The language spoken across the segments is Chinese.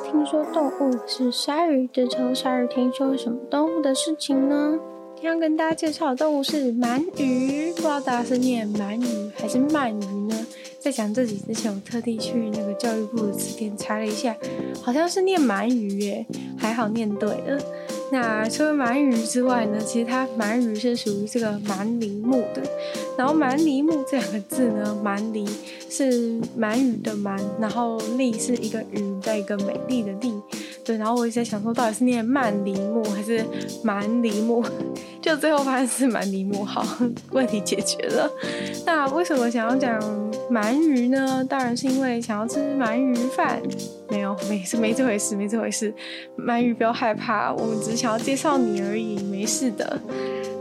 听说动物是鲨鱼，这周鲨鱼听说什么动物的事情呢？今天要跟大家介绍的动物是鳗鱼，不知道大家是念鳗鱼还是鳗鱼呢？在讲这集之前，我特地去那个教育部的词典查了一下，好像是念鳗鱼耶，还好念对了。那除了鳗鱼之外呢，其实它鳗鱼是属于这个蛮狸目的。然后蛮狸目这两个字呢，蛮狸是蛮鱼的蛮，然后丽是一个鱼在一个美丽的丽。对，然后我一直在想说，到底是念慢狸目还是蛮梨木？就最后发现是蛮梨木，好，问题解决了。那为什么想要讲鳗鱼呢？当然是因为想要吃鳗鱼饭。没有，没是没这回事，没这回事。鳗鱼不要害怕，我们只是想要介绍你而已，没事的。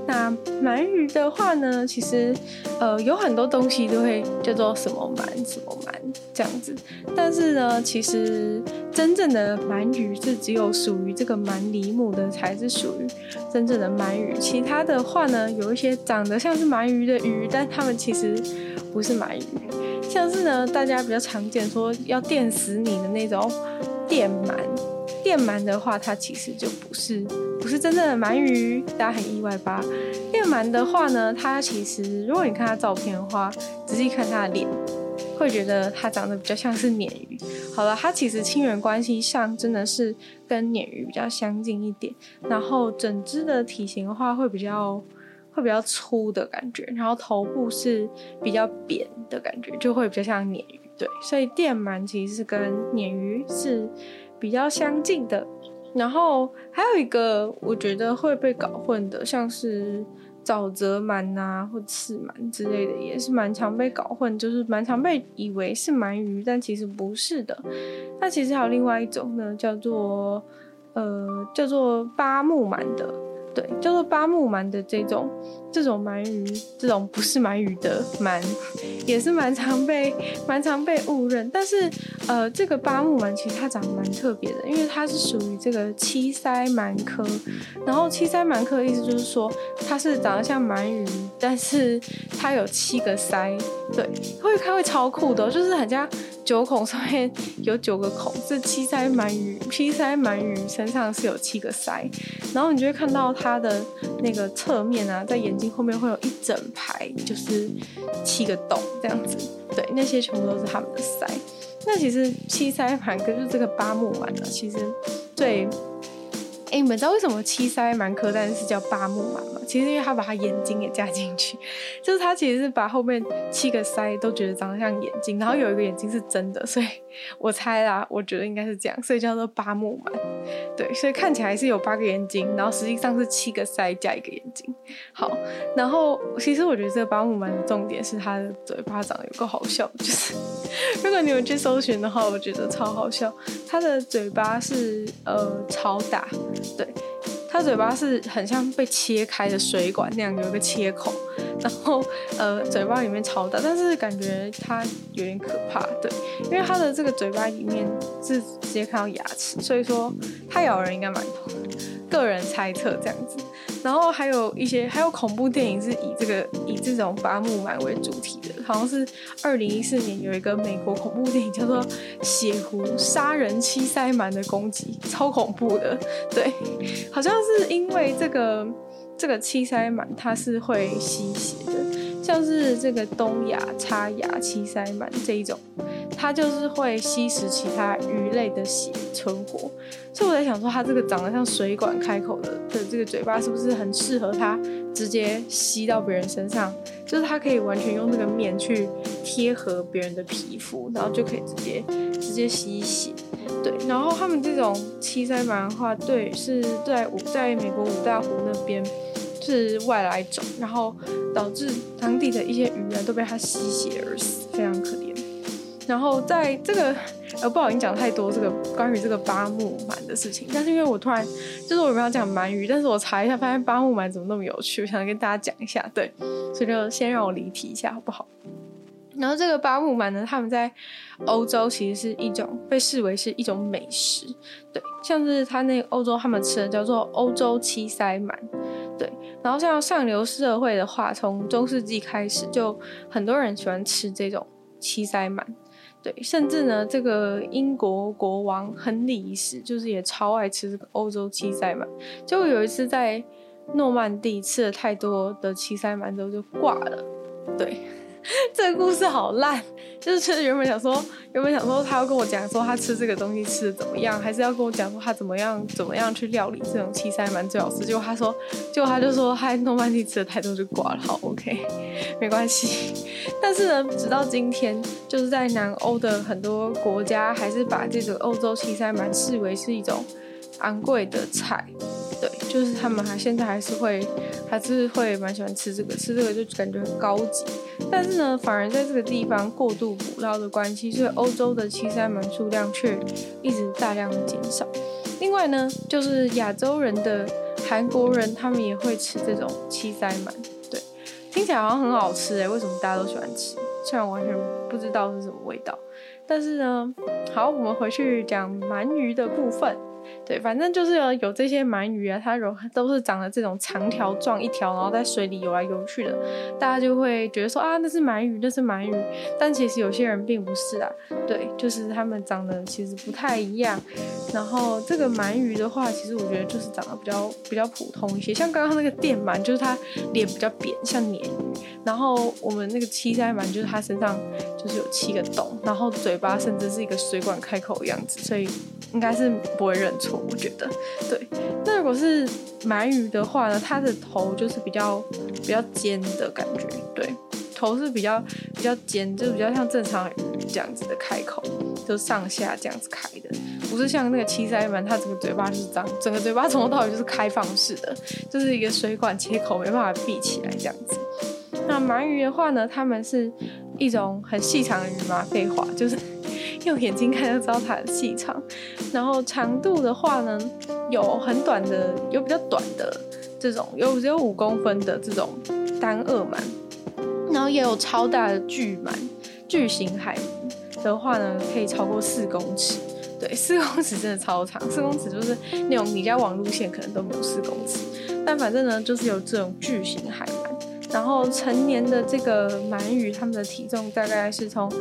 那鳗鱼的话呢，其实呃有很多东西都会叫做什么鳗什么鳗这样子，但是呢，其实真正的鳗鱼是只有属于这个蛮狸目的才是属于真正的鳗鱼，其他的话呢，有一些长得像是鳗鱼的鱼，但它们其实不是鳗鱼，像是呢大家比较常见说要电死你的那种电鳗。电鳗的话，它其实就不是不是真正的鳗鱼，大家很意外吧？电鳗的话呢，它其实如果你看它照片的话，仔细看它的脸，会觉得它长得比较像是鲶鱼。好了，它其实亲缘关系上真的是跟鲶鱼比较相近一点，然后整只的体型的话会比较会比较粗的感觉，然后头部是比较扁的感觉，就会比较像鲶鱼。对，所以电鳗其实是跟鲶鱼是。比较相近的，然后还有一个我觉得会被搞混的，像是沼泽鳗啊或刺鳗之类的，也是蛮常被搞混，就是蛮常被以为是鳗鱼，但其实不是的。那其实还有另外一种呢，叫做呃叫做八目鳗的。对，叫做八目鳗的这种这种鳗鱼，这种不是鳗鱼的鳗，也是蛮常被蛮常被误认。但是，呃，这个八目鳗其实它长得蛮特别的，因为它是属于这个七鳃鳗科。然后七鳃鳗科的意思就是说，它是长得像鳗鱼，但是它有七个鳃。对，会它会超酷的，就是很像。九孔上面有九个孔，是七鳃鳗鱼。七鳃鳗鱼身上是有七个鳃，然后你就会看到它的那个侧面啊，在眼睛后面会有一整排，就是七个洞这样子。对，那些全部都是他们的鳃。那其实七鳃鳗跟就这个八目鳗呢，其实最。哎，你们知道为什么七鳃鳗科但是叫八目鳗吗？其实因为他把他眼睛也加进去，就是他其实是把后面七个鳃都觉得长得像眼睛，然后有一个眼睛是真的，所以我猜啦，我觉得应该是这样，所以叫做八目鳗。对，所以看起来是有八个眼睛，然后实际上是七个腮加一个眼睛。好，然后其实我觉得这个八目鳗的重点是它的嘴巴长得有够好笑，就是 如果你们去搜寻的话，我觉得超好笑。它的嘴巴是呃超大。对，它嘴巴是很像被切开的水管那样，有一个切口，然后呃嘴巴里面超大，但是感觉它有点可怕，对，因为它的这个嘴巴里面是直接看到牙齿，所以说它咬人应该蛮痛，个人猜测这样子。然后还有一些，还有恐怖电影是以这个以这种八目鳗为主题的，好像是二零一四年有一个美国恐怖电影叫做《血狐杀人七鳃鳗的攻击》，超恐怖的。对，好像是因为这个这个七鳃鳗它是会吸血的，像是这个东亚叉牙七鳃鳗这一种。它就是会吸食其他鱼类的血存活，所以我在想说，它这个长得像水管开口的的这个嘴巴，是不是很适合它直接吸到别人身上？就是它可以完全用这个面去贴合别人的皮肤，然后就可以直接直接吸血。对，然后他们这种七鳃鳗的话，对，是在五在美国五大湖那边是外来种，然后导致当地的一些鱼啊都被它吸血而死，非常可怜。然后在这个呃，不好意思讲太多这个关于这个八目鳗的事情，但是因为我突然就是我原本要讲鳗鱼，但是我查一下发现八目鳗怎么那么有趣，我想跟大家讲一下，对，所以就先让我离题一下好不好？然后这个八目鳗呢，他们在欧洲其实是一种被视为是一种美食，对，像是他那个欧洲他们吃的叫做欧洲七鳃鳗，对，然后像上流社会的话，从中世纪开始就很多人喜欢吃这种七塞鳗。对，甚至呢，这个英国国王亨利一世就是也超爱吃这个欧洲七塞满，就有一次在诺曼底吃了太多的七塞满之后就挂了，对。这个故事好烂，就是原本想说，原本想说他要跟我讲说他吃这个东西吃的怎么样，还是要跟我讲说他怎么样怎么样去料理这种七塞蛮最好吃。结果他说，结果他就说他在诺曼底吃的太多就挂了。好，OK，没关系。但是呢，直到今天，就是在南欧的很多国家，还是把这个欧洲七塞蛮视为是一种昂贵的菜。对，就是他们还现在还是会，还是会蛮喜欢吃这个，吃这个就感觉很高级。但是呢，反而在这个地方过度捕捞的关系，所以欧洲的七塞满数量却一直大量的减少。另外呢，就是亚洲人的韩国人，他们也会吃这种七塞满。对，听起来好像很好吃诶，为什么大家都喜欢吃？虽然完全不知道是什么味道，但是呢，好，我们回去讲鳗鱼的部分。对，反正就是有有这些鳗鱼啊，它有都是长得这种长条状一条，然后在水里游来游去的，大家就会觉得说啊，那是鳗鱼，那是鳗鱼。但其实有些人并不是啊，对，就是它们长得其实不太一样。然后这个鳗鱼的话，其实我觉得就是长得比较比较普通一些，像刚刚那个电鳗，就是它脸比较扁，像鲶鱼。然后我们那个七塞鳗，就是它身上就是有七个洞，然后嘴巴甚至是一个水管开口的样子，所以应该是不会认错。我觉得，对。那如果是鳗鱼的话呢，它的头就是比较比较尖的感觉，对，头是比较比较尖，就比较像正常鱼这样子的开口，就上下这样子开的，不是像那个七鳃鳗，它整个嘴巴是这样，整个嘴巴从头到尾就是开放式的，就是一个水管切口，没办法闭起来这样子。那鳗鱼的话呢，它们是一种很细长的鱼嘛，废话就是。用眼睛看就知道它的细长，然后长度的话呢，有很短的，有比较短的这种，有只有五公分的这种单顎鳗，然后也有超大的巨鳗，巨型海鳗的话呢，可以超过四公尺，对，四公尺真的超长，四公尺就是那种你家网路线可能都没有四公尺，但反正呢，就是有这种巨型海鳗。然后成年的这个鳗鱼，它们的体重大概是从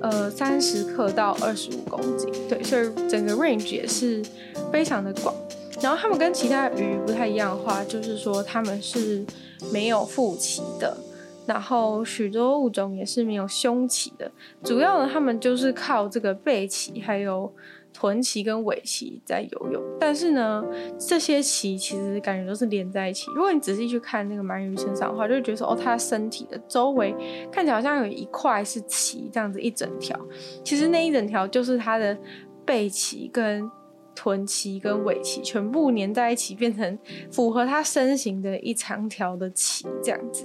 呃三十克到二十五公斤，对，所以整个 range 也是非常的广。然后它们跟其他鱼不太一样的话，就是说它们是没有腹鳍的，然后许多物种也是没有胸鳍的。主要呢，它们就是靠这个背鳍还有。臀鳍跟尾鳍在游泳，但是呢，这些鳍其实感觉都是连在一起。如果你仔细去看那个鳗鱼身上的话，就会觉得说，哦，它身体的周围看起来好像有一块是鳍，这样子一整条。其实那一整条就是它的背鳍跟臀鳍跟尾鳍全部粘在一起，变成符合它身形的一长条的鳍，这样子，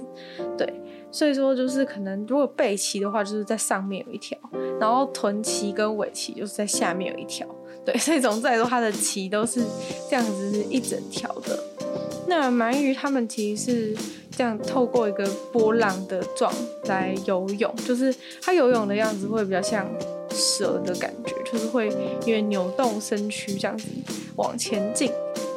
对。所以说，就是可能如果背鳍的话，就是在上面有一条，然后臀鳍跟尾鳍就是在下面有一条，对。所以总之来说，它的鳍都是这样子是一整条的。那鳗鱼它们其实是这样透过一个波浪的状来游泳，就是它游泳的样子会比较像蛇的感觉，就是会因为扭动身躯这样子往前进，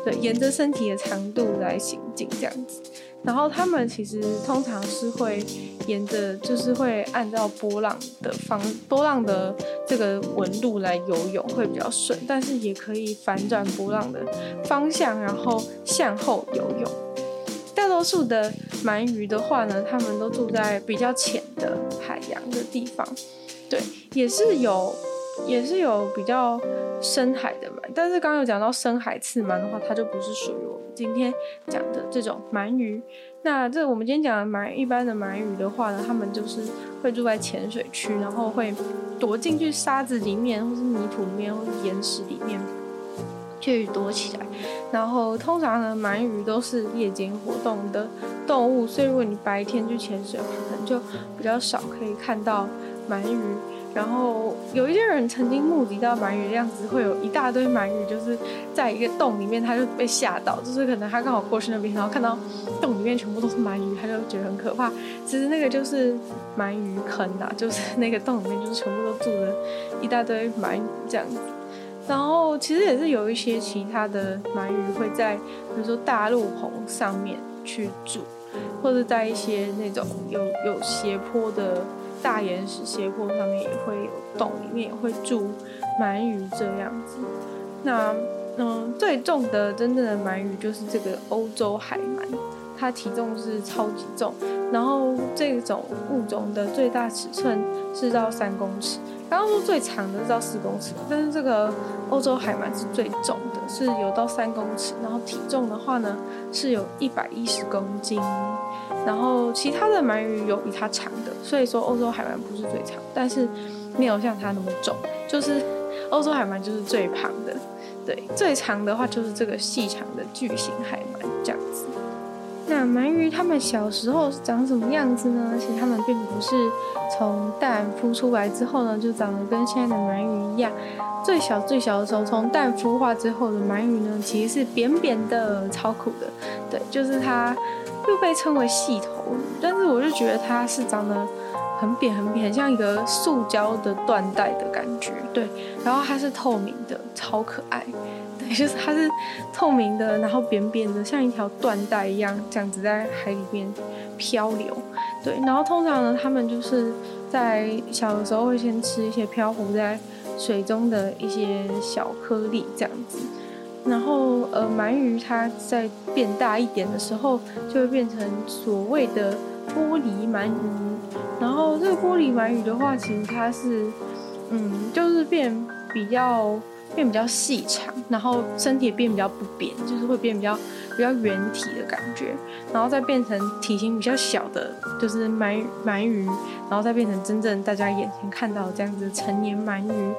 对，沿着身体的长度来行进这样子。然后他们其实通常是会沿着，就是会按照波浪的方，波浪的这个纹路来游泳，会比较顺。但是也可以反转波浪的方向，然后向后游泳。大多数的鳗鱼的话呢，他们都住在比较浅的海洋的地方。对，也是有，也是有比较深海的鳗。但是刚刚有讲到深海刺鳗的话，它就不是属于我们。今天讲的这种鳗鱼，那这我们今天讲的鳗，一般的鳗鱼的话呢，它们就是会住在浅水区，然后会躲进去沙子里面，或是泥土里面，或是岩石里面去躲起来。然后通常呢，鳗鱼都是夜间活动的动物，所以如果你白天去潜水，可能就比较少可以看到鳗鱼。然后有一些人曾经目击到鳗鱼的样子，会有一大堆鳗鱼，就是在一个洞里面，他就被吓到，就是可能他刚好过去那边，然后看到洞里面全部都是鳗鱼，他就觉得很可怕。其实那个就是鳗鱼坑、啊，就是那个洞里面就是全部都住着一大堆鳗鱼这样子。然后其实也是有一些其他的鳗鱼会在，比如说大陆棚上面去住，或者在一些那种有有斜坡的。大岩石斜坡上面也会有洞，里面也会住鳗鱼这样子。那嗯，最重的真正的鳗鱼就是这个欧洲海鳗，它体重是超级重，然后这种物种的最大尺寸是到三公尺。刚刚说最长的是到四公尺，但是这个欧洲海鳗是最重的，是有到三公尺，然后体重的话呢是有一百一十公斤，然后其他的鳗鱼有比它长的，所以说欧洲海鳗不是最长，但是没有像它那么重，就是欧洲海鳗就是最胖的，对，最长的话就是这个细长的巨型海鳗这样子。那鳗鱼它们小时候是长什么样子呢？其实它们并不是从蛋孵出来之后呢，就长得跟现在的鳗鱼一样。最小最小的时候，从蛋孵化之后的鳗鱼呢，其实是扁扁的，超苦的。对，就是它又被称为细头，但是我就觉得它是长得很扁很扁，很像一个塑胶的缎带的感觉。对，然后它是透明的，超可爱。对就是它是透明的，然后扁扁的，像一条缎带一样，这样子在海里面漂流。对，然后通常呢，他们就是在小的时候会先吃一些漂浮在水中的一些小颗粒，这样子。然后呃，鳗鱼它在变大一点的时候，就会变成所谓的玻璃鳗鱼。然后这个玻璃鳗鱼的话，其实它是嗯，就是变比较。变比较细长，然后身体也变比较不扁，就是会变比较比较圆体的感觉，然后再变成体型比较小的，就是鳗鳗鱼，然后再变成真正大家眼前看到的这样子的成年鳗鱼。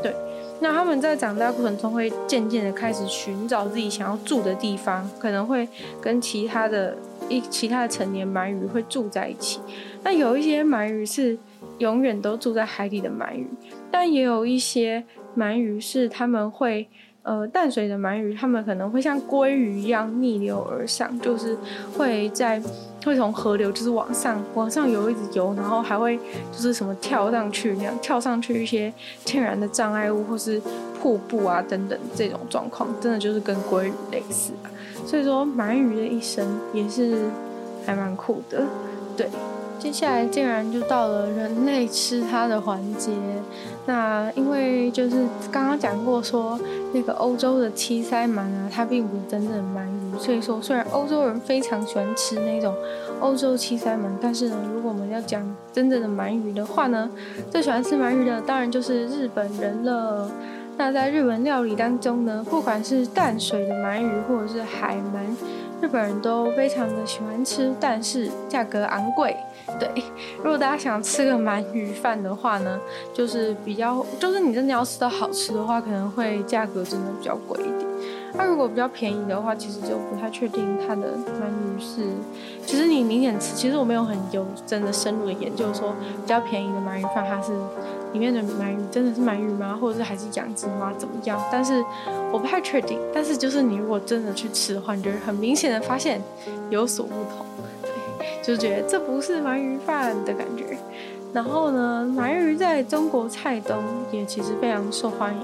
对，那他们在长大过程中会渐渐的开始寻找自己想要住的地方，可能会跟其他的一其他的成年鳗鱼会住在一起。那有一些鳗鱼是永远都住在海底的鳗鱼，但也有一些。鳗鱼是他们会，呃，淡水的鳗鱼，他们可能会像鲑鱼一样逆流而上，就是会在会从河流就是往上往上游一直游，然后还会就是什么跳上去那样跳上去一些天然的障碍物或是瀑布啊等等这种状况，真的就是跟鲑鱼类似啊。所以说鳗鱼的一生也是还蛮酷的，对。接下来竟然就到了人类吃它的环节。那因为就是刚刚讲过说，那个欧洲的七鳃鳗啊，它并不是真正的鳗鱼。所以说，虽然欧洲人非常喜欢吃那种欧洲七鳃鳗，但是呢，如果我们要讲真正的鳗鱼的话呢，最喜欢吃鳗鱼的当然就是日本人了。那在日本料理当中呢，不管是淡水的鳗鱼或者是海鳗，日本人都非常的喜欢吃，但是价格昂贵。对，如果大家想吃个鳗鱼饭的话呢，就是比较，就是你真的要吃到好吃的话，可能会价格真的比较贵一点。那如果比较便宜的话，其实就不太确定它的鳗鱼是，其实你明显吃，其实我没有很有真的深入的研究说比较便宜的鳗鱼饭，它是里面的鳗鱼真的是鳗鱼吗？或者是还是养殖吗？怎么样？但是我不太确定。但是就是你如果真的去吃的话，你就会很明显的发现有所不同。就觉得这不是鳗鱼饭的感觉，然后呢，鳗鱼在中国菜中也其实非常受欢迎。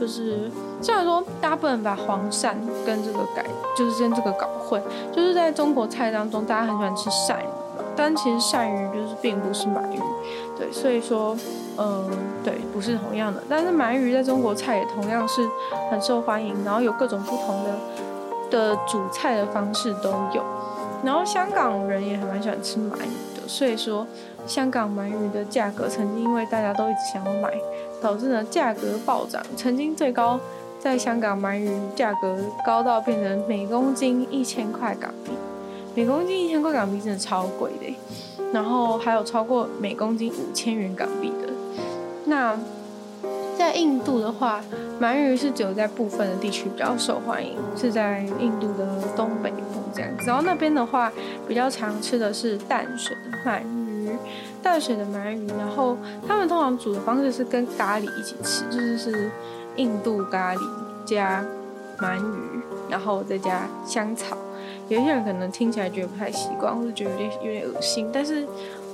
就是虽然说大家不能把黄鳝跟这个改，就是跟这个搞混，就是在中国菜当中，大家很喜欢吃鳝鱼嘛，但其实鳝鱼就是并不是鳗鱼，对，所以说，嗯，对，不是同样的。但是鳗鱼在中国菜也同样是很受欢迎，然后有各种不同的的煮菜的方式都有。然后香港人也还蛮喜欢吃鳗鱼的，所以说香港鳗鱼的价格曾经因为大家都一直想要买，导致呢价格暴涨。曾经最高在香港鳗鱼价格高到变成每公斤一千块港币，每公斤一千块港币真的超贵的。然后还有超过每公斤五千元港币。那在印度的话，鳗鱼是只有在部分的地区比较受欢迎，是在印度的东北部。这样子，然后那边的话比较常吃的是淡水的鳗鱼，淡水的鳗鱼，然后他们通常煮的方式是跟咖喱一起吃，就是是印度咖喱加鳗鱼，然后再加香草。有些人可能听起来觉得不太习惯，或者觉得有点有点恶心，但是，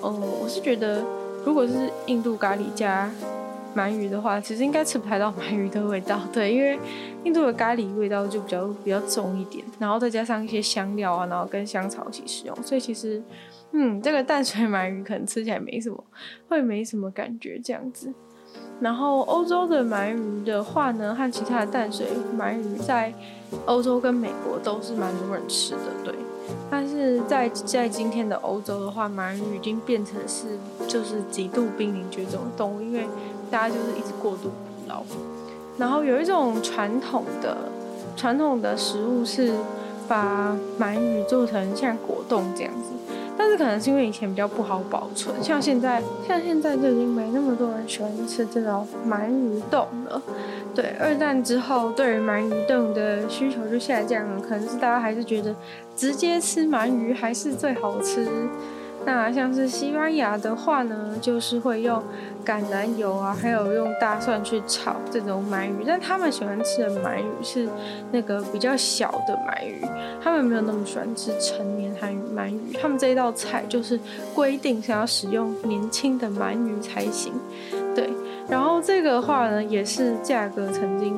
嗯，我是觉得如果是印度咖喱加鳗鱼的话，其实应该吃不太到鳗鱼的味道，对，因为印度的咖喱味道就比较比较重一点，然后再加上一些香料啊，然后跟香草一起使用，所以其实嗯，这个淡水鳗鱼可能吃起来没什么，会没什么感觉这样子。然后欧洲的鳗鱼的话呢，和其他的淡水鳗鱼在欧洲跟美国都是蛮多人吃的，对。但是在在今天的欧洲的话，鳗鱼已经变成是就是极度濒临绝种的动物，因为大家就是一直过度捕捞。然后有一种传统的传统的食物是把鳗鱼做成像果冻这样子。但是可能是因为以前比较不好保存，像现在，像现在就已经没那么多人喜欢吃这种鳗鱼冻了。对，二战之后，对于鳗鱼冻的需求就下降了，可能是大家还是觉得直接吃鳗鱼还是最好吃。那像是西班牙的话呢，就是会用橄榄油啊，还有用大蒜去炒这种鳗鱼，但他们喜欢吃的鳗鱼是那个比较小的鳗鱼，他们没有那么喜欢吃成年鳗鳗鱼，他们这一道菜就是规定是要使用年轻的鳗鱼才行。对，然后这个的话呢，也是价格曾经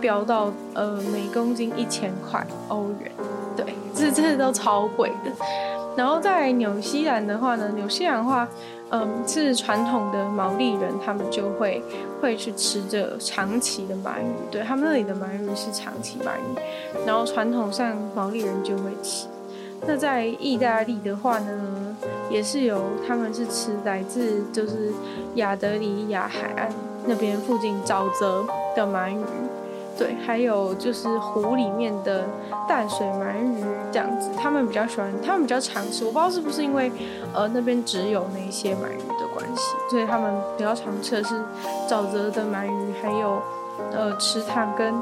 飙到呃每公斤一千块欧元，对，这这都超贵的。然后在纽西兰的话呢，纽西兰的话，嗯，是传统的毛利人，他们就会会去吃这长鳍的鳗鱼，对，他们那里的鳗鱼是长鳍鳗鱼，然后传统上毛利人就会吃。那在意大利的话呢，也是有他们是吃来自就是亚得里亚海岸那边附近沼泽的鳗鱼。对，还有就是湖里面的淡水鳗鱼这样子，他们比较喜欢，他们比较常吃。我不知道是不是因为，呃，那边只有那些鳗鱼的关系，所以他们比较常吃的是沼泽的鳗鱼，还有呃池塘跟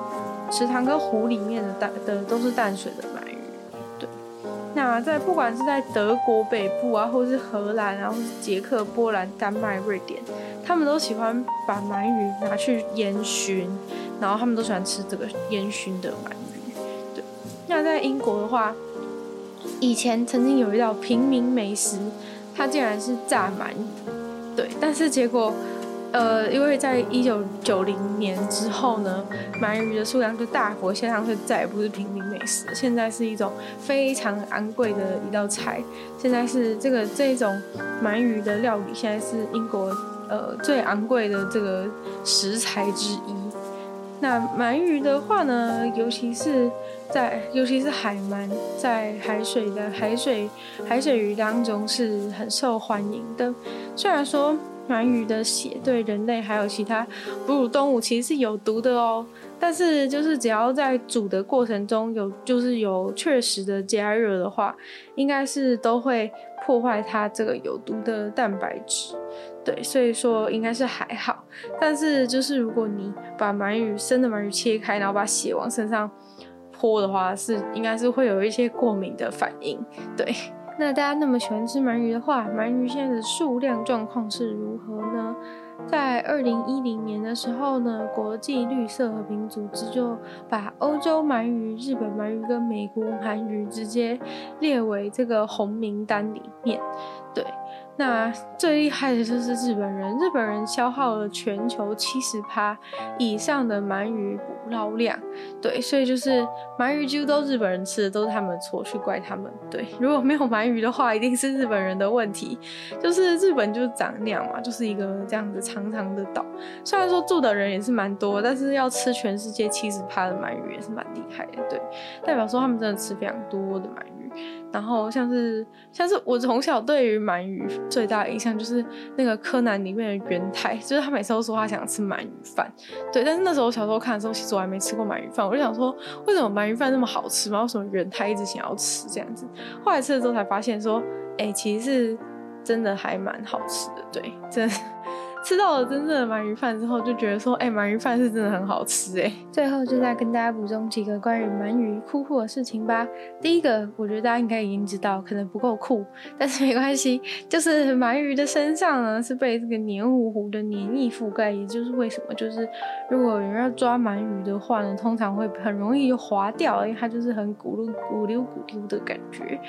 池塘跟湖里面的淡的都是淡水的鳗鱼。对，那在不管是在德国北部啊，或是荷兰啊，或是捷克、波兰、丹麦、瑞典，他们都喜欢把鳗鱼拿去烟熏。然后他们都喜欢吃这个烟熏的鳗鱼，对。那在英国的话，以前曾经有一道平民美食，它竟然是炸鳗鱼，对。但是结果，呃，因为在一九九零年之后呢，鳗鱼的数量就大幅下降，所以再也不是平民美食，现在是一种非常昂贵的一道菜。现在是这个这种鳗鱼的料理，现在是英国呃最昂贵的这个食材之一。那鳗鱼的话呢，尤其是在尤其是海鳗，在海水的海水海水鱼当中是很受欢迎的。虽然说鳗鱼的血对人类还有其他哺乳动物其实是有毒的哦，但是就是只要在煮的过程中有就是有确实的加热的话，应该是都会破坏它这个有毒的蛋白质。对，所以说应该是还好，但是就是如果你把鳗鱼生的鳗鱼切开，然后把血往身上泼的话，是应该是会有一些过敏的反应。对，那大家那么喜欢吃鳗鱼的话，鳗鱼现在的数量状况是如何呢？在二零一零年的时候呢，国际绿色和平组织就把欧洲鳗鱼、日本鳗鱼跟美国鳗鱼直接列为这个红名单里面。那最厉害的就是日本人，日本人消耗了全球七十趴以上的鳗鱼捕捞量，对，所以就是鳗鱼几乎都日本人吃的，都是他们的错，去怪他们。对，如果没有鳗鱼的话，一定是日本人的问题，就是日本就是长那样嘛，就是一个这样子长长的岛，虽然说住的人也是蛮多，但是要吃全世界七十趴的鳗鱼也是蛮厉害的，对，代表说他们真的吃非常多的鳗鱼。然后像是像是我从小对于鳗鱼最大的印象就是那个柯南里面的元太，就是他每次都说他想吃鳗鱼饭，对。但是那时候我小时候看的时候，其实我还没吃过鳗鱼饭，我就想说，为什么鳗鱼饭那么好吃吗？为什么元太一直想要吃这样子？后来吃了之后才发现说，哎，其实是真的还蛮好吃的，对，真的。吃到了真正的鳗鱼饭之后，就觉得说，哎、鳗鱼饭是真的很好吃哎。最后就再跟大家补充几个关于鳗鱼酷酷的事情吧。第一个，我觉得大家应该已经知道，可能不够酷，但是没关系，就是鳗鱼的身上呢是被这个黏糊糊的黏液覆盖，也就是为什么，就是如果有人要抓鳗鱼的话呢，通常会很容易就滑掉，因为它就是很咕噜咕溜咕溜的感觉。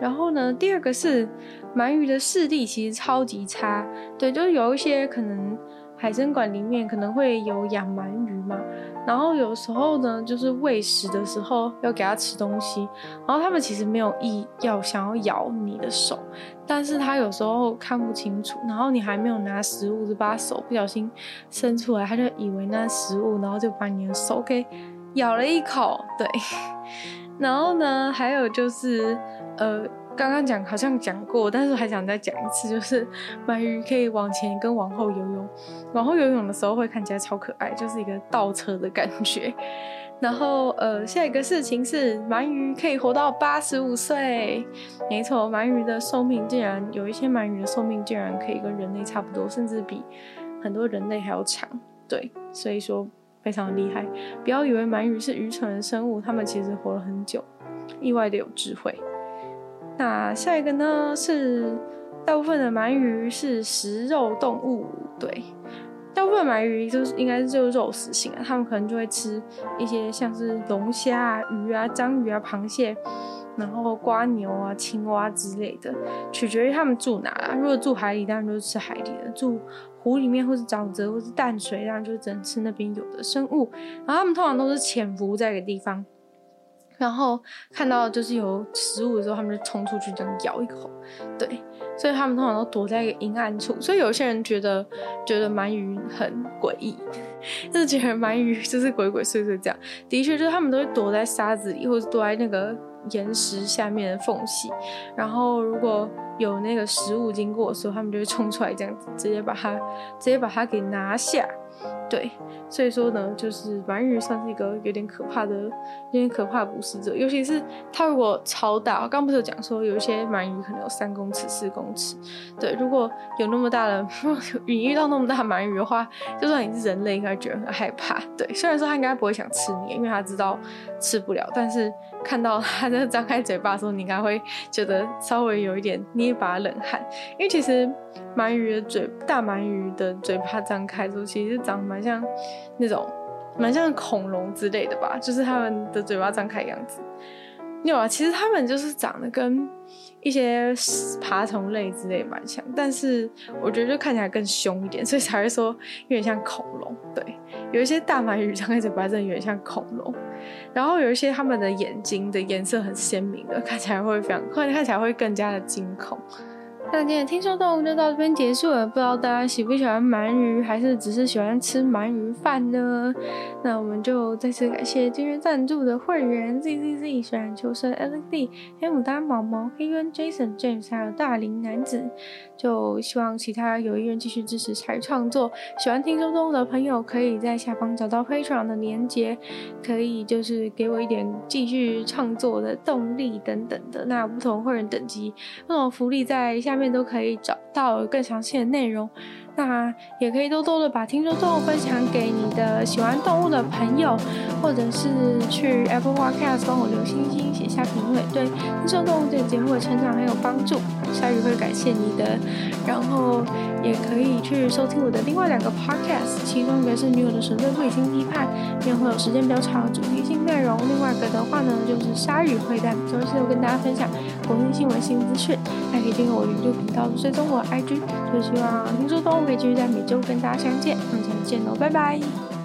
然后呢，第二个是鳗鱼的视力其实超级差，对，就是有一些。可可能海参馆里面可能会有养鳗鱼嘛，然后有时候呢，就是喂食的时候要给它吃东西，然后他们其实没有意要想要咬你的手，但是他有时候看不清楚，然后你还没有拿食物就把手不小心伸出来，他就以为那食物，然后就把你的手给咬了一口，对。然后呢，还有就是，呃，刚刚讲好像讲过，但是还想再讲一次，就是鳗鱼可以往前跟往后游泳，往后游泳的时候会看起来超可爱，就是一个倒车的感觉。然后，呃，下一个事情是鳗鱼可以活到八十五岁，没错，鳗鱼的寿命竟然有一些鳗鱼的寿命竟然可以跟人类差不多，甚至比很多人类还要长，对，所以说。非常厉害，不要以为鳗鱼是愚蠢的生物，它们其实活了很久，意外的有智慧。那下一个呢？是大部分的鳗鱼是食肉动物，对，大部分鳗鱼就是应该是就是肉食性啊，它们可能就会吃一些像是龙虾啊、鱼啊、章鱼啊、螃蟹。然后瓜牛啊、青蛙之类的，取决于他们住哪啊。如果住海里，当然就是吃海里的；住湖里面，或是沼泽，或是淡水，当然就只能吃那边有的生物。然后他们通常都是潜伏在一个地方，然后看到就是有食物的时候，他们就冲出去这样咬一口。对，所以他们通常都躲在一个阴暗处。所以有些人觉得觉得鳗鱼很诡异，就是觉得鳗鱼就是鬼鬼祟祟这样。的确，就是他们都会躲在沙子里，或者躲在那个。岩石下面的缝隙，然后如果有那个食物经过的时候，他们就会冲出来，这样子直接把它直接把它给拿下。对，所以说呢，就是鳗鱼算是一个有点可怕的、有点可怕的捕食者，尤其是它如果超大。刚不是有讲说，有一些鳗鱼可能有三公尺、四公尺。对，如果有那么大的，你遇到那么大鳗鱼的话，就算你是人类，应该觉得很害怕。对，虽然说它应该不会想吃你，因为它知道吃不了，但是看到它在张开嘴巴的时候，你应该会觉得稍微有一点捏一把冷汗，因为其实。鳗鱼的嘴，大鳗鱼的嘴巴张开的时候，其实长得蛮像那种，蛮像恐龙之类的吧，就是他们的嘴巴张开的样子。有啊，其实他们就是长得跟一些爬虫类之类蛮像，但是我觉得就看起来更凶一点，所以才会说有点像恐龙。对，有一些大鳗鱼张开嘴巴真的有点像恐龙，然后有一些它们的眼睛的颜色很鲜明的，看起来会非常，看看起来会更加的惊恐。那今天听说动物就到这边结束了，不知道大家喜不喜欢鳗鱼，还是只是喜欢吃鳗鱼饭呢？那我们就再次感谢今日赞助的会员 Z Z Z、水染求生 L D、黑牡丹、毛毛、黑渊、Jason、James，还有大龄男子。就希望其他有意愿继续支持才创作，喜欢听周周的朋友可以在下方找到 p a t r o n 的连接，可以就是给我一点继续创作的动力等等的。那不同会员等级、不同福利在下面都可以找到更详细的内容。那也可以多多的把听说动物分享给你的喜欢动物的朋友，或者是去 Apple Podcast 帮我留星星、写下评论，对听说动物这个节目的成长很有帮助。下雨会感谢你的。然后也可以去收听我的另外两个 Podcast，其中一个是《女友的神盾彗星批判》，因为会有时间比较长的主题性内容；另外一个的话呢，就是鲨鱼会在每周四跟大家分享国际新闻、新资讯。还可以订阅我的 YouTube 频道，追踪我 IG。就希望听说动物。会继续在每周跟大家相见，我们下次见喽，拜拜。